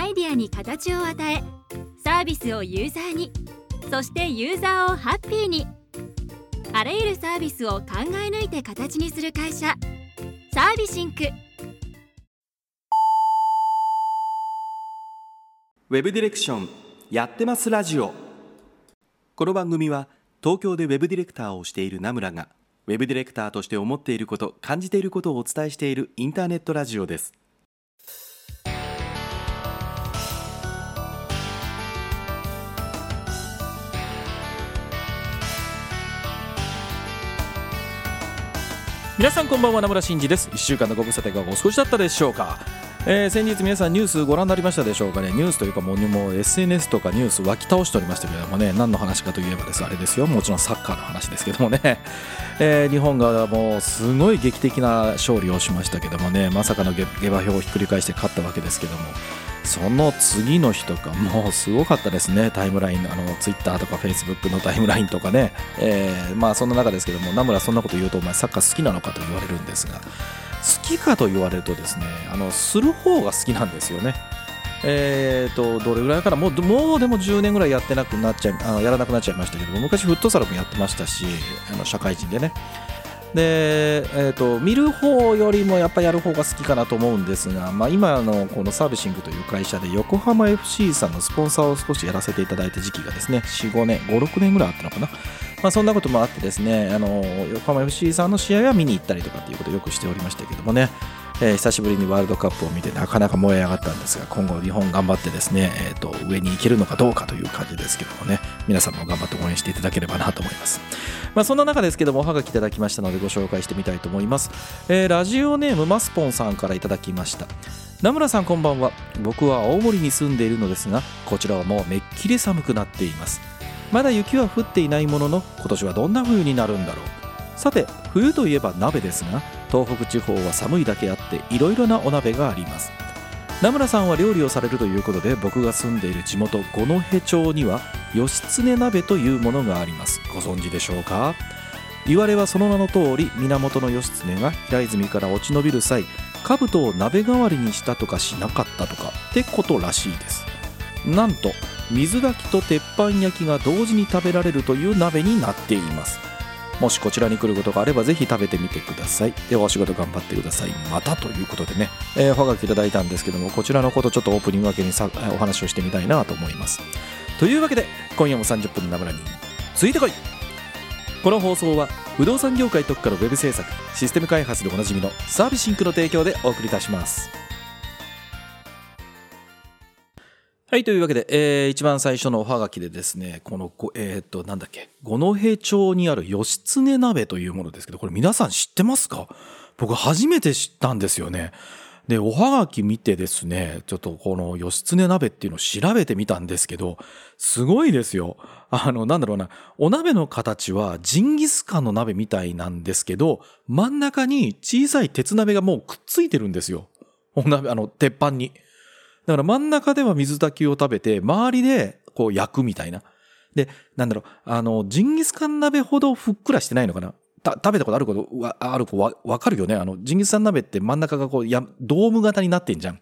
アイデアに形を与えサービスをユーザーにそしてユーザーをハッピーに。あらゆるサービスを考え抜いて形にする会社サービシンク。ウェブディレクションやってますラジオ。この番組は東京でウェブディレクターをしている名村がウェブディレクターとして思っていること感じていることをお伝えしているインターネットラジオです。皆さんこんばんは名村真司です。1週間のご無沙汰がお少しだったでしょうか？えー、先日皆さんニュースご覧になりましたでしょうかね？ニュースというかもうもう SNS とかニュース湧き倒しておりましたけれどもね。何の話かといえばです。あれですよ。もちろんサッカーの話ですけどもね、えー、日本がもうすごい劇的な勝利をしましたけどもね。まさかの下馬評をひっくり返して勝ったわけですけども。その次の日とかもうすごかったですね。タイムラインあのツイッターとかフェイスブックのタイムラインとかね、えー、まあそんな中ですけども。名村そんなこと言うとお前サッカー好きなのかと言われるんですが。好きかと言われるとですねあのする方が好きなんですよね。えーと、どれぐらいからもうもうでも10年ぐらいやってなくなっちゃいあのやらなくなっちゃいましたけど昔フットサルもやってましたしあの社会人でね。で、えーと、見る方よりもやっぱやる方が好きかなと思うんですが、まあ、今のこのサービシングという会社で横浜 FC さんのスポンサーを少しやらせていただいた時期がですね45年56年ぐらいあったのかな、まあ、そんなこともあってですねあの横浜 FC さんの試合は見に行ったりとかっていうことをよくしておりましたけどもねえー、久しぶりにワールドカップを見てなかなか燃え上がったんですが今後日本頑張ってですね、えーと、上に行けるのかどうかという感じですけどもね皆さんも頑張って応援していただければなと思います、まあ、そんな中ですけどもおはがきいただきましたのでご紹介してみたいと思います、えー、ラジオネームマスポンさんからいただきました。名村さんこんばんは。僕は青森に住んでいるのですがこちらはもうめっきり寒くなっています。まだ雪は降っていないものの今年はどんな冬になるんだろう。さて冬といえば鍋ですが東北地方は寒いだけあっていろいろなお鍋があります。名村さんは料理をされるということで僕が住んでいる地元五戸町には義経鍋というものがあります。ご存知でしょうか？言われはその名の通り源義経が平泉から落ち延びる際兜を鍋代わりにしたとかしなかったとかってことらしいです。なんと水炊きと鉄板焼きが同時に食べられるという鍋になっています。もしこちらに来ることがあればぜひ食べてみてください。ではお仕事頑張ってください。またということでね、えー、おはがきいただいたんですけどもこちらのことちょっとオープニング分けにさお話をしてみたいなと思います。というわけで今夜も30分のナムラについてこい。この放送は不動産業界特化のウェブ制作システム開発でおなじみのサービスシンクの提供でお送りいたします。はい、というわけで、えー、一番最初のおはがきでですね、この、えー、っと、なんだっけ、五戸町にある義経鍋というものですけど、これ皆さん知ってますか？僕初めて知ったんですよね。で、おはがき見てですね、ちょっとこの義経鍋っていうのを調べてみたんですけど、すごいですよ。あの、なんだろうな、お鍋の形はジンギスカンの鍋みたいなんですけど、真ん中に小さい鉄鍋がもうくっついてるんですよ。お鍋、あの、鉄板に。だから真ん中では水炊きを食べて、周りでこう焼くみたいな。で、なんだろう、あの、ジンギスカン鍋ほどふっくらしてないのかな食べたことあることわ、ある子わ、わかるよね？あの、ジンギスカン鍋って真ん中がこう、や、ドーム型になってんじゃん。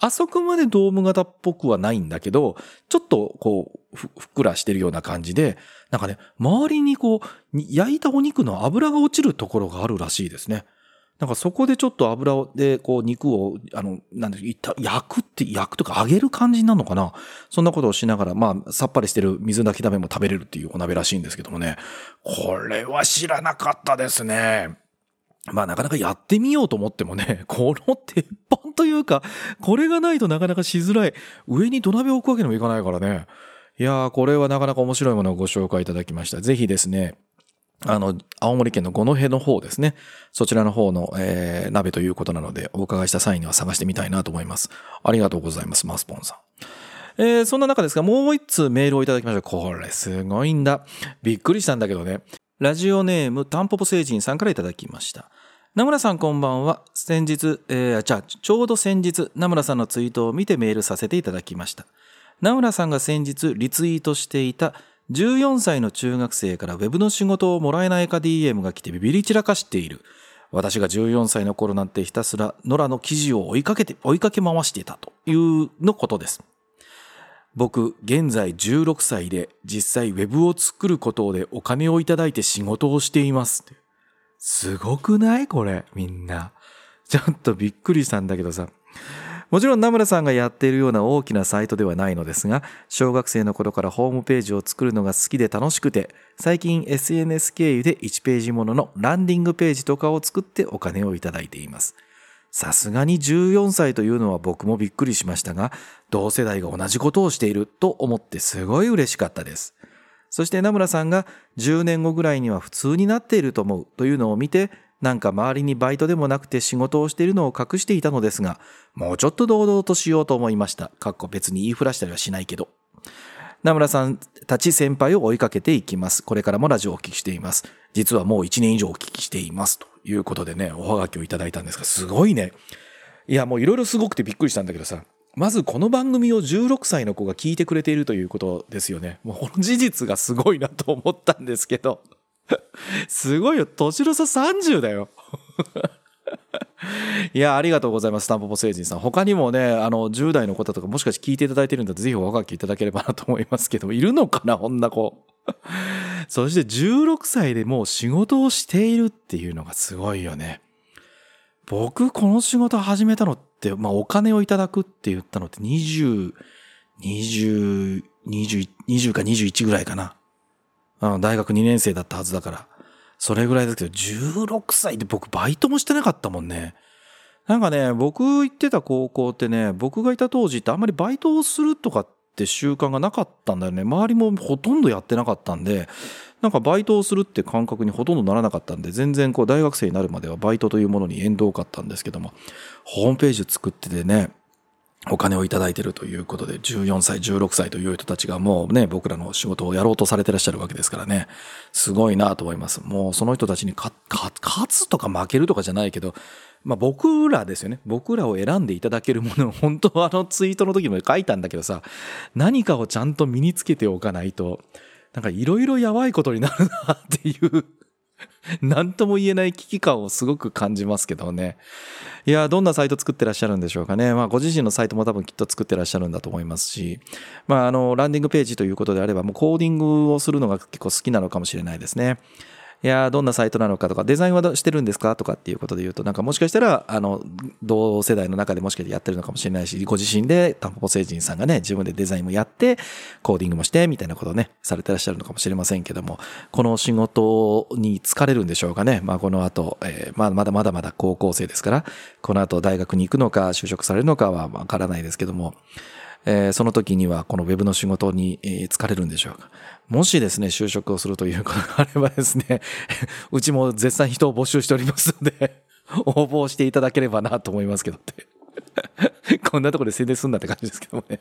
あそこまでドーム型っぽくはないんだけど、ちょっとこう、ふ、ふっくらしてるような感じで、なんかね、周りにこう、焼いたお肉の油が落ちるところがあるらしいですね。なんかそこでちょっと油でこう肉を、あの、なんで焼くって、焼くとか揚げる感じになるのかな？そんなことをしながら、まあ、さっぱりしてる水炊き鍋も食べれるっていうお鍋らしいんですけどもね。これは知らなかったですね。まあなかなかやってみようと思ってもね、この鉄板というか、これがないとなかなかしづらい。上に土鍋を置くわけにもいかないからね。いやー、これはなかなか面白いものをご紹介いただきました。ぜひですね、あの、青森県の五戸の方ですね。そちらの方の、えー、鍋ということなので、お伺いした際には探してみたいなと思います。ありがとうございます、マスポンさん。えー、そんな中ですが、もう一通メールをいただきました。これすごいんだ。びっくりしたんだけどね。ラジオネーム、タンポポ星人さんからいただきました。名村さんこんばんは。先日、えー、じゃあ、ちょうど先日、名村さんのツイートを見てメールさせていただきました。名村さんが先日リツイートしていた14歳の中学生から Web の仕事をもらえないか DM が来てビビり散らかしている。私が14歳の頃なんてひたすら野良の記事を追いかけて、追いかけ回していたというのことです。僕、現在16歳で実際ウェブを作ることでお金をいただいて仕事をしています。すごくない？これ、みんな。ちょっとびっくりしたんだけどさ。もちろん名村さんがやっているような大きなサイトではないのですが、小学生の頃からホームページを作るのが好きで楽しくて、最近 SNS 経由で1ページもののランディングページとかを作ってお金をいただいています。さすがに14歳というのは僕もびっくりしましたが、同世代が同じことをしていると思ってすごい嬉しかったです。そして名村さんが10年後ぐらいには普通になっていると思うというのを見て、なんか周りにバイトでもなくて仕事をしているのを隠していたのですが、もうちょっと堂々としようと思いました。かっこ別に言いふらしたりはしないけど。名村さんたち先輩を追いかけていきます。これからもラジオをお聞きしています。実はもう1年以上お聞きしています。ということでね、おはがきをいただいたんですが、すごいね。いや、もういろいろすごくてびっくりしたんだけどさ、まずこの番組を16歳の子が聞いてくれているということですよね。もうこの事実がすごいなと思ったんですけど。すごいよ。年の差30だよ。いや、ありがとうございます。タンポポ星人さん。他にもね、あの、10代の方とかもしかして聞いていただいてるんだとぜひおはがきいただければなと思いますけど、いるのかなこんな子。そして16歳でもう仕事をしているっていうのがすごいよね。僕、この仕事始めたのって、まあ、お金をいただくって言ったのって20、20、20、20か21ぐらいかな。大学2年生だったはずだから。それぐらいですけど、16歳で僕バイトもしてなかったもんね。なんかね、僕行ってた高校ってね、僕がいた当時ってあんまりバイトをするとかって習慣がなかったんだよね。周りもほとんどやってなかったんで、なんかバイトをするって感覚にほとんどならなかったんで、全然こう大学生になるまではバイトというものに縁遠かったんですけども、ホームページ作っててね、お金をいただいているということで、14歳、16歳という人たちがもうね、僕らの仕事をやろうとされてらっしゃるわけですからね、すごいなと思います。もうその人たちに勝つとか負けるとかじゃないけど、まあ僕らですよね。僕らを選んでいただけるものを、本当はあのツイートの時も書いたんだけどさ、何かをちゃんと身につけておかないと、なんかいろいろやばいことになるなっていう 何とも言えない危機感をすごく感じますけどね。いや、どんなサイト作ってらっしゃるんでしょうかね。まあ、ご自身のサイトも多分きっと作ってらっしゃるんだと思いますし、まあ、あの、ランディングページということであれば、もうコーディングをするのが結構好きなのかもしれないですね。いや、どんなサイトなのかとか、デザインはしてるんですか？とかっていうことで言うと、なんかもしかしたら、あの、同世代の中でもしかしてやってるのかもしれないし、ご自身でタンポポ星人さんがね、自分でデザインもやって、コーディングもして、みたいなことをね、されてらっしゃるのかもしれませんけども、この仕事に疲れるんでしょうかね？まあ、この後、えー、まあ、まだまだまだ高校生ですから、この後大学に行くのか、就職されるのかはわからないですけども、えー、その時にはこのウェブの仕事に、えー、疲れるんでしょうか？もしですね、就職をするということがあればですね、うちも絶賛人を募集しておりますので、応募していただければなと思いますけどって。こんなところで宣伝すんなって感じですけどもね。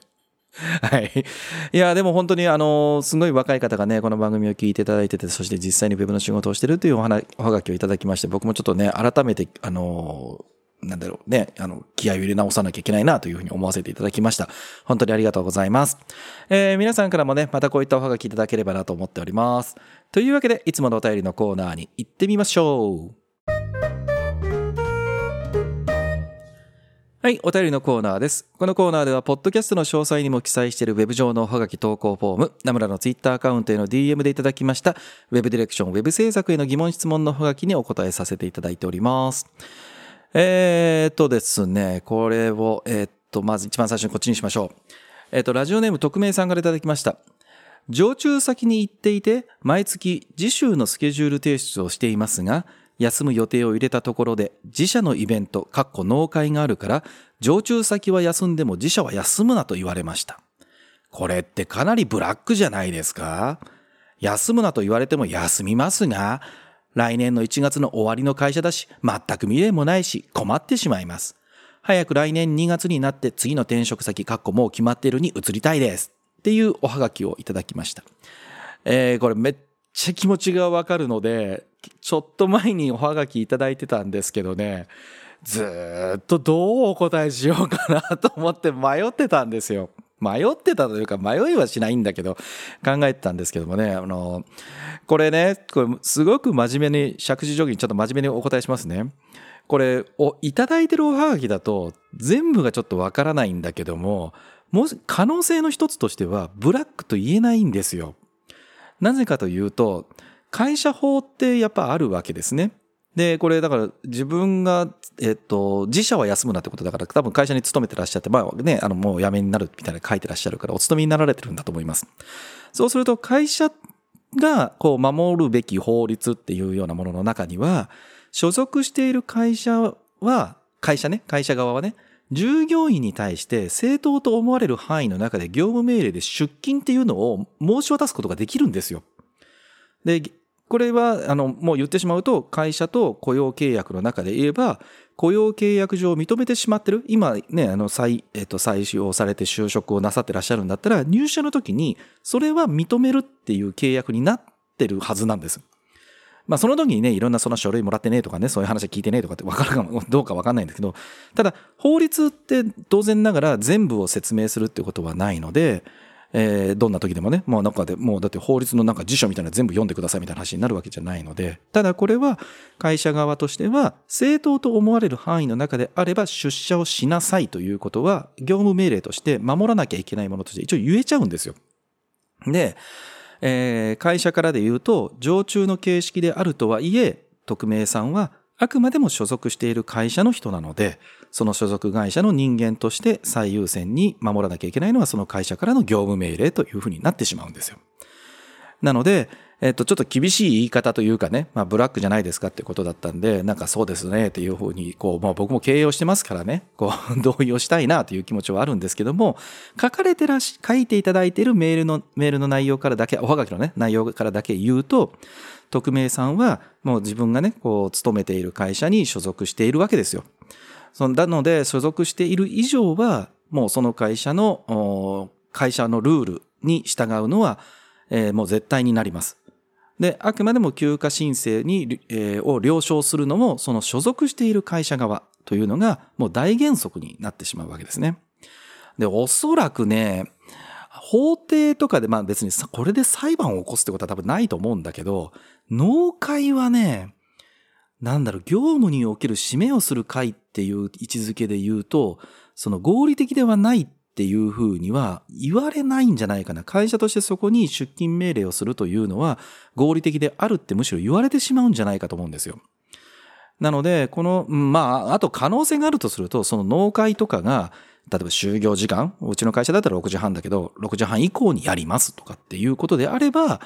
はい。いや、でも本当に、あの、すごい若い方がね、この番組を聞いていただいてて、そして実際にウェブの仕事をしてるというお話、おはがきをいただきまして、僕もちょっとね、改めて、あの、なんだろうね、あの、気合を入れ直さなきゃいけないなというふうに思わせていただきました。本当にありがとうございます。えー、皆さんからもね、またこういったおはがきいただければなと思っております。というわけで、いつものお便りのコーナーに行ってみましょう。はい、お便りのコーナーです。このコーナーでは、ポッドキャストの詳細にも記載しているウェブ上のおはがき投稿フォーム、ナムラのツイッターアカウントへの DM でいただきました、ウェブディレクション、ウェブ制作への疑問質問のおはがきにお答えさせていただいております。え、っとですね、これを、え、っと、まず一番最初にこっちにしましょう。え、っと、ラジオネーム匿名さんからいただきました。常駐先に行っていて、毎月次週のスケジュール提出をしていますが、休む予定を入れたところで、自社のイベント、かっこ納会があるから、常駐先は休んでも自社は休むなと言われました。これってかなりブラックじゃないですか？休むなと言われても休みますが、来年の1月の終わりの会社だし、全く未練もないし、困ってしまいます。早く来年2月になって次の転職先、かっこもう決まっているに移りたいです。っていうおはがきをいただきました。えー、これめっちゃ気持ちがわかるので、ちょっと前におはがきいただいてたんですけどね、ずっとどうお答えしようかなと思って迷ってたんですよ。迷ってたというか、迷いはしないんだけど、考えてたんですけどもね、あの、これね、これすごく真面目に、借地定規にちょっと真面目にお答えしますね。これ、お、いただいてるおはがきだと、全部がちょっとわからないんだけども、もし、可能性の一つとしては、ブラックと言えないんですよ。なぜかというと、会社法ってやっぱあるわけですね。で、これだから自分が、えっと、自社は休むなってことだから、多分会社に勤めてらっしゃって、まあね、あの、もう辞めになるみたいな書いてらっしゃるから、お勤めになられてるんだと思います。そうすると、会社が、こう、守るべき法律っていうようなものの中には、所属している会社は、会社ね、会社側はね、従業員に対して正当と思われる範囲の中で業務命令で出勤っていうのを申し渡すことができるんですよ。で、これは、あの、もう言ってしまうと、会社と雇用契約の中で言えば、雇用契約上認めてしまってる、今ね、あの、再、えっと、採用されて就職をなさってらっしゃるんだったら、入社の時に、それは認めるっていう契約になってるはずなんです。まあ、その時にね、いろんなその書類もらってねとかね、そういう話聞いてねとかって分かるかも、どうか分かんないんだけど、ただ、法律って当然ながら全部を説明するってことはないので、えー、どんな時でもね、もう中で、もうだって法律のなんか辞書みたいな全部読んでくださいみたいな話になるわけじゃないので、ただこれは会社側としては正当と思われる範囲の中であれば出社をしなさいということは業務命令として守らなきゃいけないものとして一応言えちゃうんですよ。で、えー、会社からで言うと、常駐の形式であるとはいえ、匿名さんはあくまでも所属している会社の人なので、その所属会社の人間として最優先に守らなきゃいけないのはその会社からの業務命令というふうになってしまうんですよ。なので、えっと、ちょっと厳しい言い方というかね、まあ、ブラックじゃないですかってことだったんで、なんかそうですねっていうふうに、こう、まあ、僕も経営をしてますからね、こう、同意をしたいなという気持ちはあるんですけども、書かれてらし、書いていただいているメールの、メールの内容からだけ、おはがきのね、内容からだけ言うと、匿名さんはもう自分がね、こう、勤めている会社に所属しているわけですよ。そのなので、所属している以上は、もうその会社の、会社のルールに従うのは、えー、もう絶対になります。で、あくまでも休暇申請に、えー、を了承するのも、その所属している会社側というのが、もう大原則になってしまうわけですね。で、おそらくね、法廷とかで、まあ別にこれで裁判を起こすってことは多分ないと思うんだけど、農会はね、なんだろう、業務における締めをする会っていう位置づけで言うと、その合理的ではないっていうふうには言われないんじゃないかな。会社としてそこに出勤命令をするというのは合理的であるってむしろ言われてしまうんじゃないかと思うんですよ。なので、この、まあ、あと可能性があるとすると、その農会とかが、例えば就業時間、うちの会社だったら6時半だけど、6時半以降にやりますとかっていうことであれば、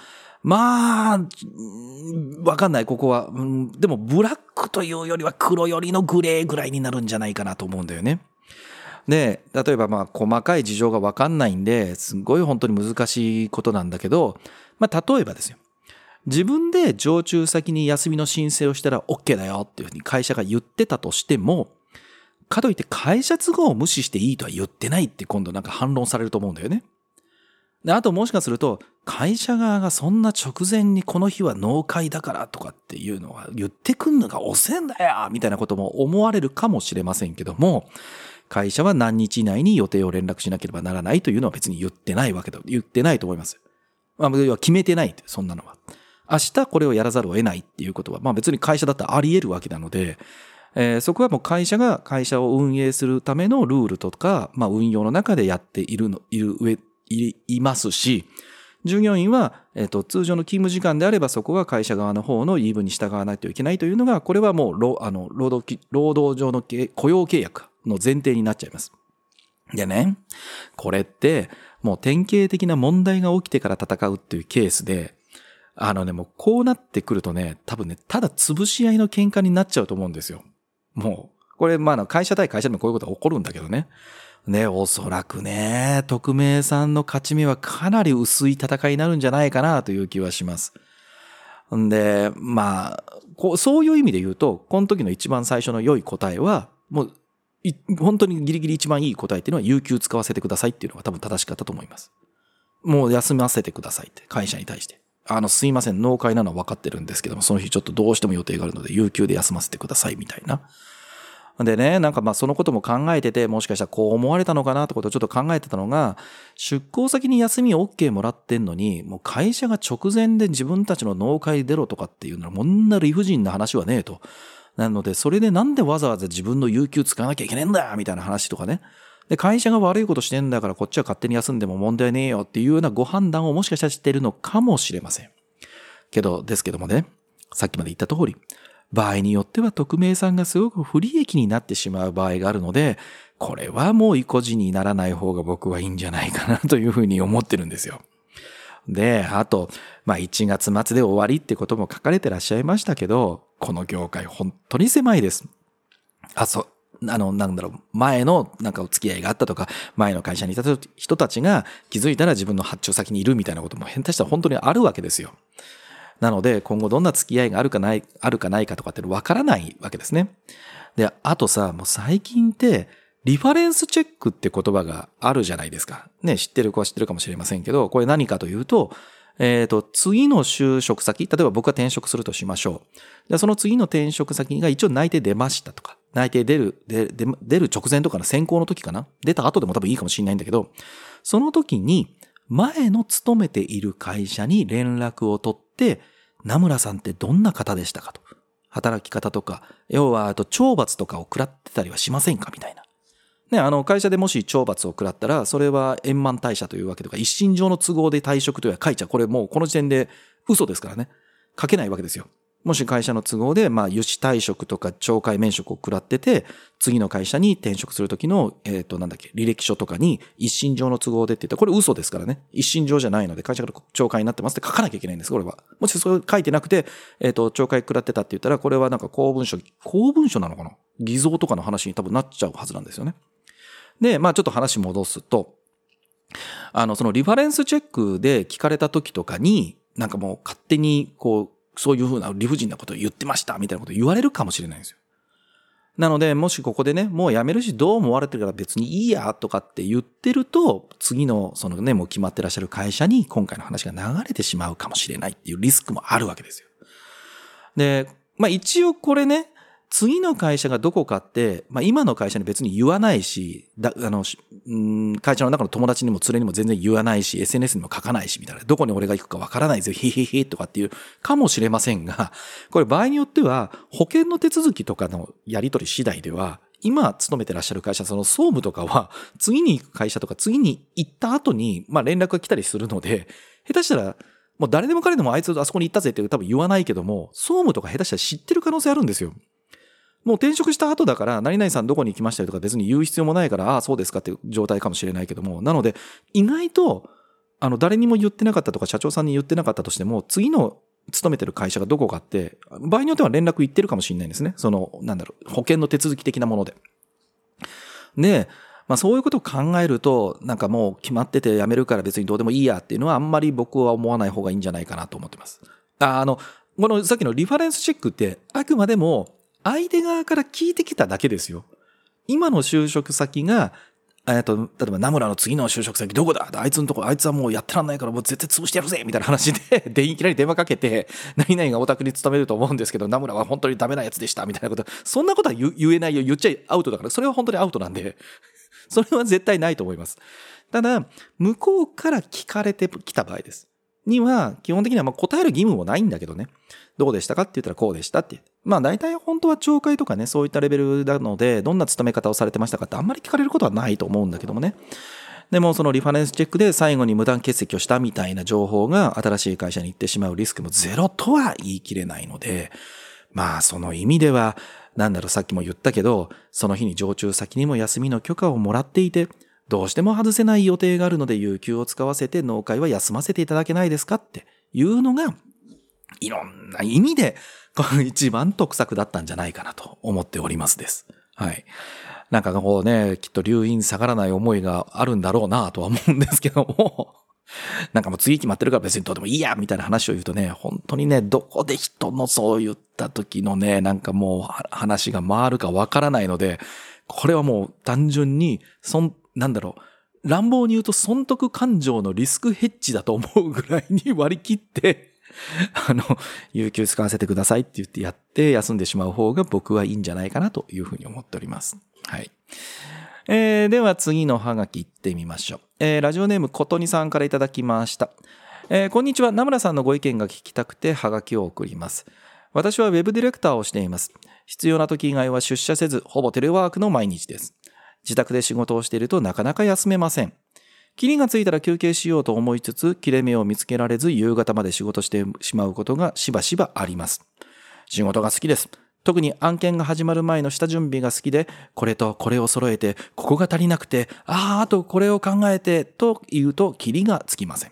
まあ、わかんない、ここは、うん。でも、ブラックというよりは黒よりのグレーぐらいになるんじゃないかなと思うんだよね。で、例えばまあ、細かい事情がわかんないんで、すごい本当に難しいことなんだけど、まあ、例えばですよ。自分で常駐先に休みの申請をしたら OK だよっていうふうに会社が言ってたとしても、かといって会社都合を無視していいとは言ってないって今度なんか反論されると思うんだよね。で、あともしかすると、会社側がそんな直前にこの日は納会だからとかっていうのは言ってくんのが遅えんだよみたいなことも思われるかもしれませんけども、会社は何日以内に予定を連絡しなければならないというのは別に言ってないわけだ。言ってないと思います。まあ、は決めてないって、そんなのは。明日これをやらざるを得ないっていうことは、まあ別に会社だったらあり得るわけなので、えー、そこはもう会社が会社を運営するためのルールとか、まあ運用の中でやっているの、いる上、い、いますし、従業員は、えっ、と、通常の勤務時間であればそこは会社側の方の言い分に従わないといけないというのが、これはもう、労あの労働労働上の雇用契約の前提になっちゃいます。でね、これって、もう典型的な問題が起きてから戦うっていうケースで、あのね、もうこうなってくるとね、多分ね、ただ潰し合いの喧嘩になっちゃうと思うんですよ。もう、これ、まあ、会社対会社でもこういうことが起こるんだけどね。ね、おそらくね、匿名さんの勝ち目はかなり薄い戦いになるんじゃないかなという気はします。んで、まあ、こう、そういう意味で言うと、この時の一番最初の良い答えは、もう、本当にギリギリ一番いい答えっていうのは、有給使わせてくださいっていうのが多分正しかったと思います。もう休ませてくださいって、会社に対して。あの、すいません、納会なのは分かってるんですけども、その日ちょっとどうしても予定があるので、有給で休ませてくださいみたいな。でね、なんかまあそのことも考えてて、もしかしたらこう思われたのかなってことをちょっと考えてたのが、出向先に休み OK もらってんのに、もう会社が直前で自分たちの農会出ろとかっていうのは、こんな理不尽な話はねえと。なので、それでなんでわざわざ自分の有給使わなきゃいけねえんだみたいな話とかね。で、会社が悪いことしてんだからこっちは勝手に休んでも問題ねえよっていうようなご判断をもしかしたらしてるのかもしれません。けど、ですけどもね、さっきまで言った通り、場合によっては匿名さんがすごく不利益になってしまう場合があるので、これはもう意固地にならない方が僕はいいんじゃないかなというふうに思ってるんですよ。で、あと、まあ1月末で終わりってことも書かれてらっしゃいましたけど、この業界本当に狭いです。あ、そう、あの、なんだろう、前のなんかお付き合いがあったとか、前の会社にいた人たちが気づいたら自分の発注先にいるみたいなことも変態したら本当にあるわけですよ。なので、今後どんな付き合いがあるかない、あるかないかとかってわからないわけですね。で、あとさ、もう最近って、リファレンスチェックって言葉があるじゃないですか。ね、知ってる子は知ってるかもしれませんけど、これ何かというと、えっ、ー、と、次の就職先、例えば僕が転職するとしましょう。でその次の転職先が一応内定出ましたとか、内定出る、出出る直前とかの選考の時かな出た後でも多分いいかもしれないんだけど、その時に、前の勤めている会社に連絡を取っ、名村さんってどんな方でしたかと。働き方とか、要は、あと、懲罰とかを食らってたりはしませんかみたいな。ね、あの、会社でもし懲罰を食らったら、それは円満退社というわけとか、一身上の都合で退職というは書いちゃ。これもうこの時点で嘘ですからね。書けないわけですよ。もし会社の都合で、まあ、油脂退職とか懲戒免職を食らってて、次の会社に転職するときの、えっ、ー、と、なんだっけ、履歴書とかに、一身上の都合でって言ったら、これ嘘ですからね。一身上じゃないので、会社から懲戒になってますって書かなきゃいけないんです、これは。もしそれ書いてなくて、えっ、ー、と、懲戒食らってたって言ったら、これはなんか公文書、公文書なのかな？偽造とかの話に多分なっちゃうはずなんですよね。で、まあちょっと話戻すと、あの、そのリファレンスチェックで聞かれた時とかに、なんかもう勝手にこう、そういうふうな理不尽なことを言ってましたみたいなこと言われるかもしれないんですよ。なので、もしここでね、もう辞めるしどう思われてるから別にいいやとかって言ってると、次のそのね、もう決まってらっしゃる会社に今回の話が流れてしまうかもしれないっていうリスクもあるわけですよ。で、まあ一応これね、次の会社がどこかって、まあ今の会社に別に言わないし、だあの、ん会社の中の友達にも連れにも全然言わないし、SNS にも書かないし、みたいな。どこに俺が行くかわからないぜ、ヒヒヒとかっていうかもしれませんが、これ場合によっては、保険の手続きとかのやり取り次第では、今勤めてらっしゃる会社、その総務とかは、次に行く会社とか次に行った後に、まあ連絡が来たりするので、下手したら、もう誰でも彼でもあいつあそこに行ったぜって多分言わないけども、総務とか下手したら知ってる可能性あるんですよ。もう転職した後だから、何々さんどこに行きましたよとか別に言う必要もないから、ああ、そうですかっていう状態かもしれないけども、なので、意外と、あの、誰にも言ってなかったとか、社長さんに言ってなかったとしても、次の勤めてる会社がどこかって、場合によっては連絡行ってるかもしれないんですね。その、なんだろう、保険の手続き的なもので。で、まあそういうことを考えると、なんかもう決まってて辞めるから別にどうでもいいやっていうのはあんまり僕は思わない方がいいんじゃないかなと思ってます。ああの、このさっきのリファレンスチェックってあくまでも相手側から聞いてきただけですよ。今の就職先が、えっと、例えば、ナムラの次の就職先どこだ？あいつのとこ、あいつはもうやってらんないからもう絶対潰してやるぜみたいな話で、で、いきなり電話かけて、何々がお宅に勤めると思うんですけど、ナムラは本当にダメなやつでしたみたいなこと。そんなことは言えないよ。言っちゃアウトだから。それは本当にアウトなんで、それは絶対ないと思います。ただ、向こうから聞かれてきた場合です。には、基本的にはま答える義務もないんだけどね。どうでしたかって言ったらこうでしたって。まあ大体本当は懲戒とかね、そういったレベルなので、どんな勤め方をされてましたかってあんまり聞かれることはないと思うんだけどもね。でもそのリファレンスチェックで最後に無断欠席をしたみたいな情報が新しい会社に行ってしまうリスクもゼロとは言い切れないので、まあその意味では、なんだろうさっきも言ったけど、その日に常駐先にも休みの許可をもらっていて、どうしても外せない予定があるので有給を使わせて農会は休ませていただけないですかっていうのが、いろんな意味で、一番得策だったんじゃないかなと思っておりますです。はい。なんかこうね、きっと留飲下がらない思いがあるんだろうなとは思うんですけども、なんかもう次決まってるから別にどうでもいいやみたいな話を言うとね、本当にね、どこで人のそう言った時のね、なんかもう話が回るかわからないので、これはもう単純に、そん、なんだろう、乱暴に言うと損得感情のリスクヘッジだと思うぐらいに割り切って、あの、有給使わせてくださいって言ってやって休んでしまう方が僕はいいんじゃないかなというふうに思っております。はい。えー、では次のハガキ行ってみましょう。えー、ラジオネームことにさんからいただきました。えー、こんにちは。名村さんのご意見が聞きたくてハガキを送ります。私はウェブディレクターをしています。必要な時以外は出社せず、ほぼテレワークの毎日です。自宅で仕事をしているとなかなか休めません。キリがついたら休憩しようと思いつつ、切れ目を見つけられず夕方まで仕事してしまうことがしばしばあります。仕事が好きです。特に案件が始まる前の下準備が好きで、これとこれを揃えて、ここが足りなくて、ああ、あとこれを考えて、と言うと、キリがつきません。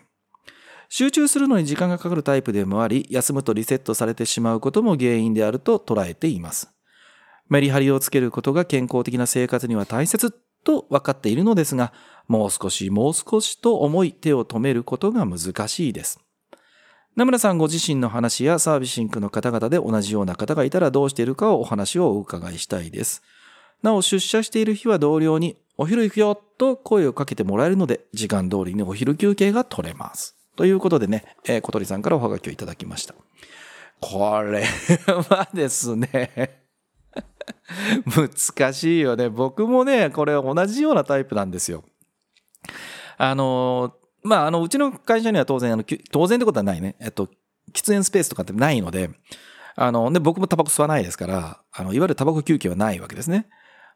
集中するのに時間がかかるタイプでもあり、休むとリセットされてしまうことも原因であると捉えています。メリハリをつけることが健康的な生活には大切と分かっているのですが、もう少しもう少しと思い手を止めることが難しいです。名村さんご自身の話やサービシングの方々で同じような方がいたらどうしているかをお話をお伺いしたいです。なお出社している日は同僚にお昼行くよと声をかけてもらえるので時間通りにお昼休憩が取れます。ということでね、えー、小鳥さんからおはがきをいただきました。これはですね 難しいよね。僕もね、これ同じようなタイプなんですよ。あの、まあ、あの、うちの会社には当然、あの、当然ってことはないね。えっと、喫煙スペースとかってないので、あの、で、僕もタバコ吸わないですから、あの、いわゆるタバコ休憩はないわけですね。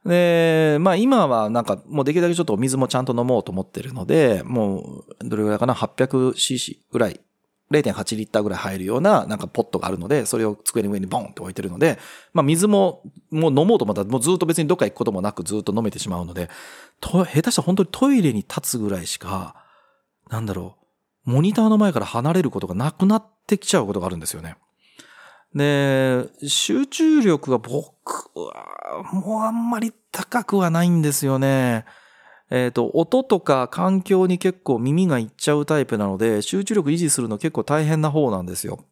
で、まあ今はなんかもうできるだけちょっとお水もちゃんと飲もうと思ってるので、もうどれぐらいかな ?800cc ぐらい0.8リッターぐらい入るようななんかポットがあるので、それを机の上にボンって置いてるので、まあ水ももう飲もうと思ったらもうずっと別にどっか行くこともなくずっと飲めてしまうので、と、下手したら本当にトイレに立つぐらいしか、なんだろう、モニターの前から離れることがなくなってきちゃうことがあるんですよね。で、集中力が僕はもうあんまり高くはないんですよね。えっ、ー、と、音とか環境に結構耳がいっちゃうタイプなので、集中力維持するの結構大変な方なんですよ。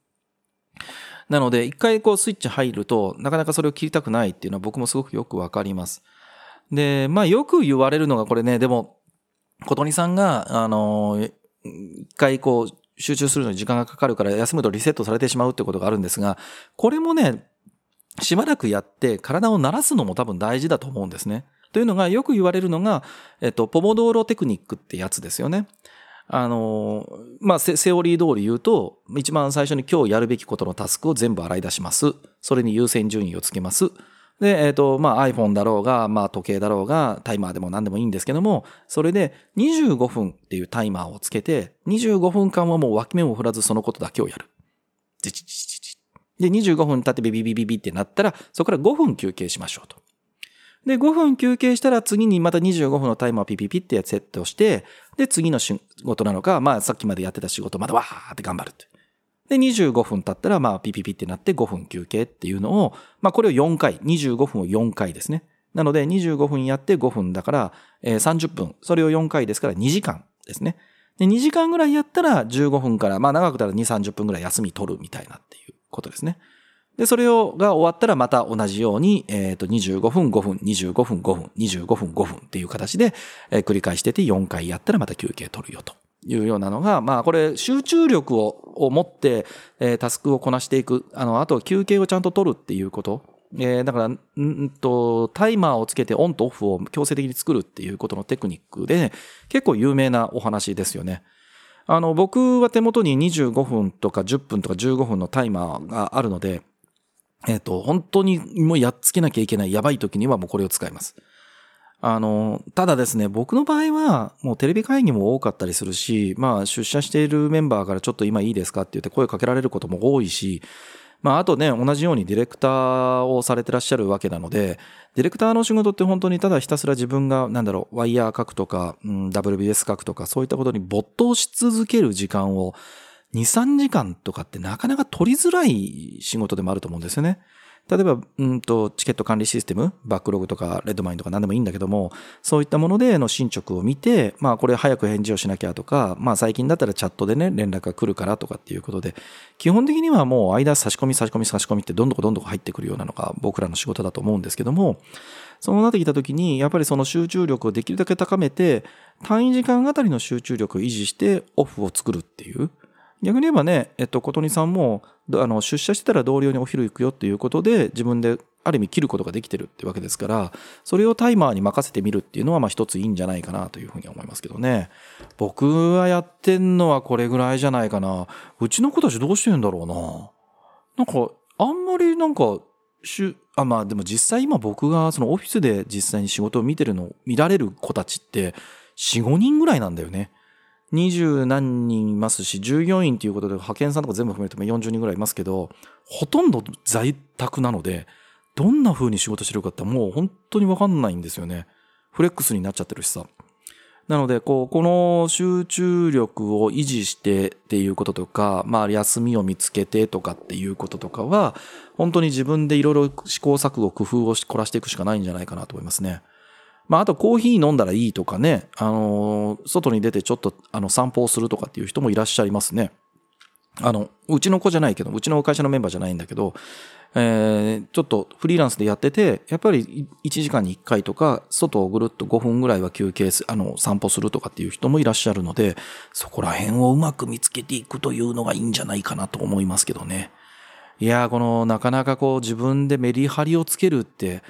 なので、一回こうスイッチ入ると、なかなかそれを切りたくないっていうのは僕もすごくよくわかります。で、まあよく言われるのがこれね、でも、琴にさんが、あの、一回こう集中するのに時間がかかるから休むとリセットされてしまうってことがあるんですが、これもね、しばらくやって体を慣らすのも多分大事だと思うんですね。というのがよく言われるのが、えっと、ポモドーロテクニックってやつですよね。あの、まあ、セオリー通り言うと、一番最初に今日やるべきことのタスクを全部洗い出します。それに優先順位をつけます。で、えっ、と、まあ iPhone だろうが、まあ時計だろうが、タイマーでも何でもいいんですけども、それで25分っていうタイマーをつけて、25分間はもう脇目を振らずそのことだけをやる。で、25分経ってビビビビビってなったら、そこから5分休憩しましょうと。で、5分休憩したら次にまた25分のタイマーをピピピってやつセットして、で、次の仕事なのか、まあさっきまでやってた仕事まだわーって頑張るって。で、25分経ったら、まあピピピってなって5分休憩っていうのを、まあこれを4回、25分を4回ですね。なので25分やって5分だから、えー、30分。それを4回ですから2時間ですね。で、2時間ぐらいやったら15分から、まあ長くたら2、30分ぐらい休み取るみたいなっていうことですね。で、それを、が終わったらまた同じように、えっ、ー、と、25分、5分、25分、5分、25分、5分っていう形で、えー、繰り返してて4回やったらまた休憩取るよというようなのが、まあこれ集中力をを持って、えー、タスクをこなしていく。あの、あと休憩をちゃんと取るっていうこと。えー、だから、んと、タイマーをつけてオンとオフを強制的に作るっていうことのテクニックで、結構有名なお話ですよね。あの、僕は手元に25分とか10分とか15分のタイマーがあるので、えっ、ー、と、本当にもうやっつけなきゃいけないやばい時にはもうこれを使います。あの、ただですね、僕の場合は、もうテレビ会議も多かったりするし、まあ出社しているメンバーからちょっと今いいですかって言って声かけられることも多いし、まああとね、同じようにディレクターをされてらっしゃるわけなので、ディレクターの仕事って本当にただひたすら自分が、なんだろう、ワイヤー書くとか、うん、WBS 書くとか、そういったことに没頭し続ける時間を2、3時間とかってなかなか取りづらい仕事でもあると思うんですよね。例えば、うんと、チケット管理システム、バックログとか、レッドマインとか何でもいいんだけども、そういったものでの進捗を見て、まあこれ早く返事をしなきゃとか、まあ最近だったらチャットでね、連絡が来るからとかっていうことで、基本的にはもう間差し込み差し込み差し込みってどんどんどんどん入ってくるようなのが僕らの仕事だと思うんですけども、そうなってきた時に、やっぱりその集中力をできるだけ高めて、単位時間あたりの集中力を維持してオフを作るっていう、逆に言えばね、えっと、琴音さんもあの出社してたら同僚にお昼行くよっていうことで自分である意味切ることができてるってわけですからそれをタイマーに任せてみるっていうのはまあ一ついいんじゃないかなというふうに思いますけどね。僕はやってんのはこれぐらいじゃないかな。うちの子たちどうしてるんだろうな。なんかあんまりなんかあまあでも実際今僕がそのオフィスで実際に仕事を見てるの見られる子たちって4、5人ぐらいなんだよね。二十何人いますし、従業員ということで派遣さんとか全部含めても40人ぐらいいますけど、ほとんど在宅なので、どんな風に仕事してるかってもう本当にわかんないんですよね。フレックスになっちゃってるしさ。なので、こう、この集中力を維持してっていうこととか、まあ、休みを見つけてとかっていうこととかは、本当に自分でいろいろ試行錯誤、工夫を凝らしていくしかないんじゃないかなと思いますね。まあ、あとコーヒー飲んだらいいとかね、あのー、外に出てちょっとあの散歩をするとかっていう人もいらっしゃいますね。あの、うちの子じゃないけど、うちの会社のメンバーじゃないんだけど、えー、ちょっとフリーランスでやってて、やっぱり1時間に1回とか、外をぐるっと5分ぐらいは休憩す、あの、散歩するとかっていう人もいらっしゃるので、そこら辺をうまく見つけていくというのがいいんじゃないかなと思いますけどね。いやーこの、なかなかこう自分でメリハリをつけるって、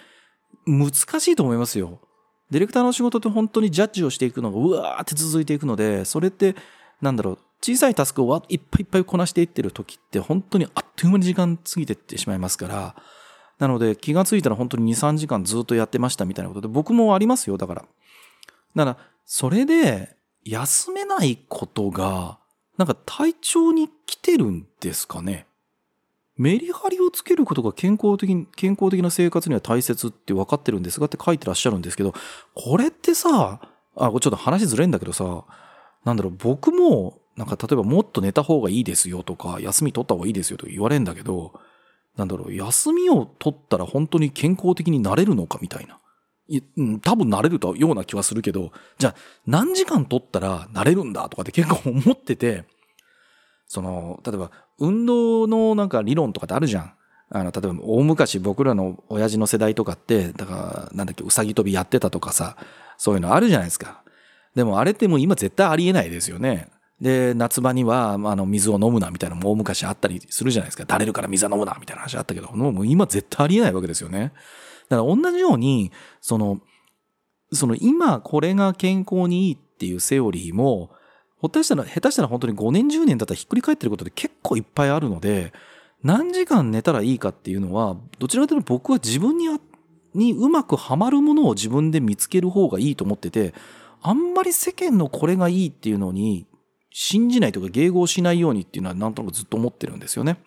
難しいと思いますよ。ディレクターの仕事って本当にジャッジをしていくのがうわーって続いていくので、それって、なんだろう、小さいタスクをいっぱいいっぱいこなしていってる時って本当にあっという間に時間過ぎていってしまいますから、なので気がついたら本当に2、3時間ずっとやってましたみたいなことで僕もありますよ、だから。だから、それで休めないことが、なんか体調に来てるんですかね。メリハリをつけることが健康的健康的な生活には大切って分かってるんですがって書いてらっしゃるんですけど、これってさ、あ、ちょっと話ずれんだけどさ、なんだろう、僕も、なんか例えばもっと寝た方がいいですよとか、休み取った方がいいですよとか言われんだけど、なんだろう、休みを取ったら本当に健康的になれるのかみたいな。い、多分なれるとような気はするけど、じゃあ何時間取ったらなれるんだとかって結構思ってて、その、例えば運動のなんか理論とかってあるじゃん。あの、例えば大昔僕らの親父の世代とかって、だから、なんだっけ、うさぎ跳びやってたとかさ、そういうのあるじゃないですか。でもあれってもう今絶対ありえないですよね。で、夏場には、あの、水を飲むなみたいなのも大昔あったりするじゃないですか。垂れるから水は飲むなみたいな話あったけど、もう今絶対ありえないわけですよね。だから同じように、その、その今これが健康にいいっていうセオリーも、ほったしたら、下手したら本当に5年10年だったらひっくり返ってることで結構いっぱいあるので、何時間寝たらいいかっていうのは、どちらかというと僕は自分ににうまくはまるものを自分で見つける方がいいと思ってて、あんまり世間のこれがいいっていうのに信じないとか迎合しないようにっていうのはなんとなくずっと思ってるんですよね。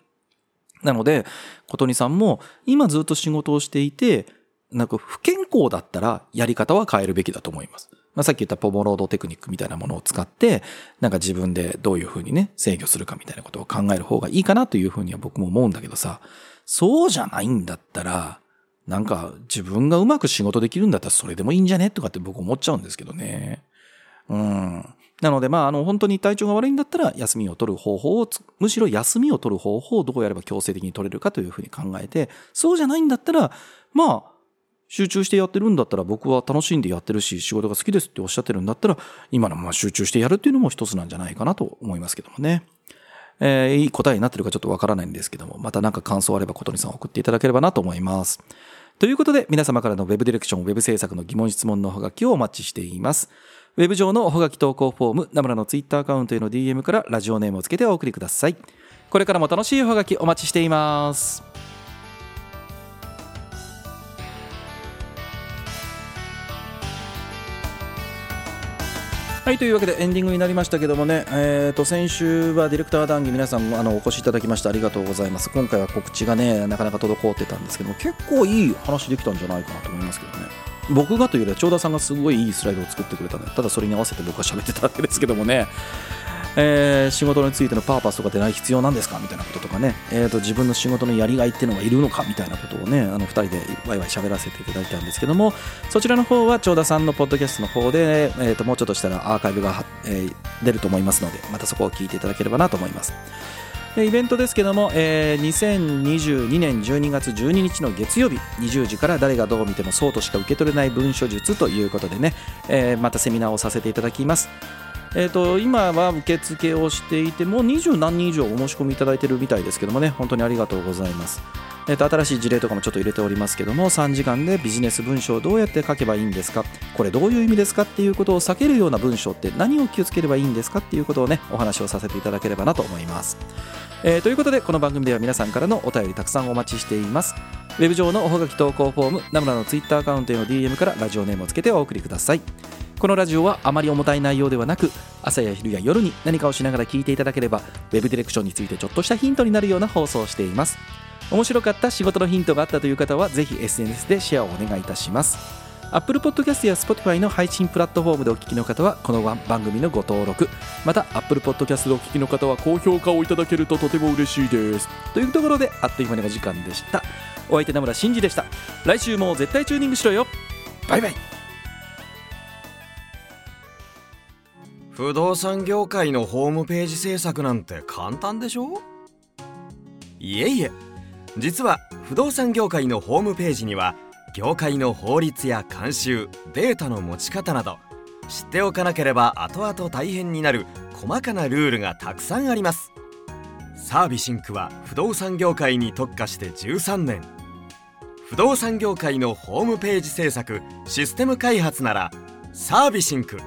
なので、琴音さんも今ずっと仕事をしていて、なんか不健康だったらやり方は変えるべきだと思います。まあ、さっき言ったポモロードテクニックみたいなものを使って、なんか自分でどういうふうにね、制御するかみたいなことを考える方がいいかなというふうには僕も思うんだけどさ、そうじゃないんだったら、なんか自分がうまく仕事できるんだったらそれでもいいんじゃねとかって僕思っちゃうんですけどね。うん。なので、まあ、あの、本当に体調が悪いんだったら、休みを取る方法を、むしろ休みを取る方法をどうやれば強制的に取れるかというふうに考えて、そうじゃないんだったら、まあ、集中してやってるんだったら僕は楽しんでやってるし仕事が好きですっておっしゃってるんだったら今のまま集中してやるっていうのも一つなんじゃないかなと思いますけどもね。えー、いい答えになってるかちょっとわからないんですけども、また何か感想あれば琴音さん送っていただければなと思います。ということで皆様からの Web ディレクション、Web 制作の疑問質問のおはがきをお待ちしています。ウェブ上のおはがき投稿フォーム、ナムラのツイッターアカウントへの DM からラジオネームをつけてお送りください。これからも楽しいおはがきお待ちしています。はいというわけでエンディングになりましたけどもね、えー、と先週はディレクター談義皆さんあのお越しいただきましてありがとうございます。今回は告知がねなかなか滞ってたんですけども結構いい話できたんじゃないかなと思いますけどね。僕がというよりは長田さんがすごいいいスライドを作ってくれたのでただそれに合わせて僕は喋ってたわけですけどもね。えー、仕事についてのパーパスとかってない必要なんですか？みたいなこととかね、えーと、自分の仕事のやりがいっていうのがいるのか？みたいなことをね、あの2人でワイワイ喋らせていただいたんですけども、そちらの方は長田さんのポッドキャストの方で、えーと、もうちょっとしたらアーカイブが、えー、出ると思いますので、またそこを聞いていただければなと思います。イベントですけども、えー、2022年12月12日の月曜日20時から誰がどう見てもそうとしか受け取れない文書術ということでね、えー、またセミナーをさせていただきます。えーと、今は受付をしていてもう20何人以上お申し込みいただいてるみたいですけどもね本当にありがとうございます。えーと、新しい事例とかもちょっと入れておりますけども3時間でビジネス文章をどうやって書けばいいんですか？これどういう意味ですかっていうことを避けるような文章って何を気をつければいいんですかっていうことをねお話をさせていただければなと思います。えー、ということでこの番組では皆さんからのお便りたくさんお待ちしています。ウェブ上のおはがき投稿フォームナムラのツイッターアカウントへの DM からラジオネームをつけてお送りください。このラジオはあまり重たい内容ではなく朝や昼や夜に何かをしながら聞いていただければ Web ディレクションについてちょっとしたヒントになるような放送をしています。面白かった仕事のヒントがあったという方はぜひ SNS でシェアをお願いいたします。Apple Podcast や Spotify の配信プラットフォームでお聞きの方はこの番組のご登録。また Apple Podcast でお聞きの方は高評価をいただけるととても嬉しいです。というところであっという間にお時間でした。お相手名村真司でした。来週も絶対チューニングしろよ。バイバイ。不動産業界のホームページ制作なんて簡単でしょ？いえいえ実は不動産業界のホームページには業界の法律や慣習データの持ち方など知っておかなければ後々大変になる細かなルールがたくさんあります。サービシンクは不動産業界に特化して13年。不動産業界のホームページ制作システム開発ならサービシンク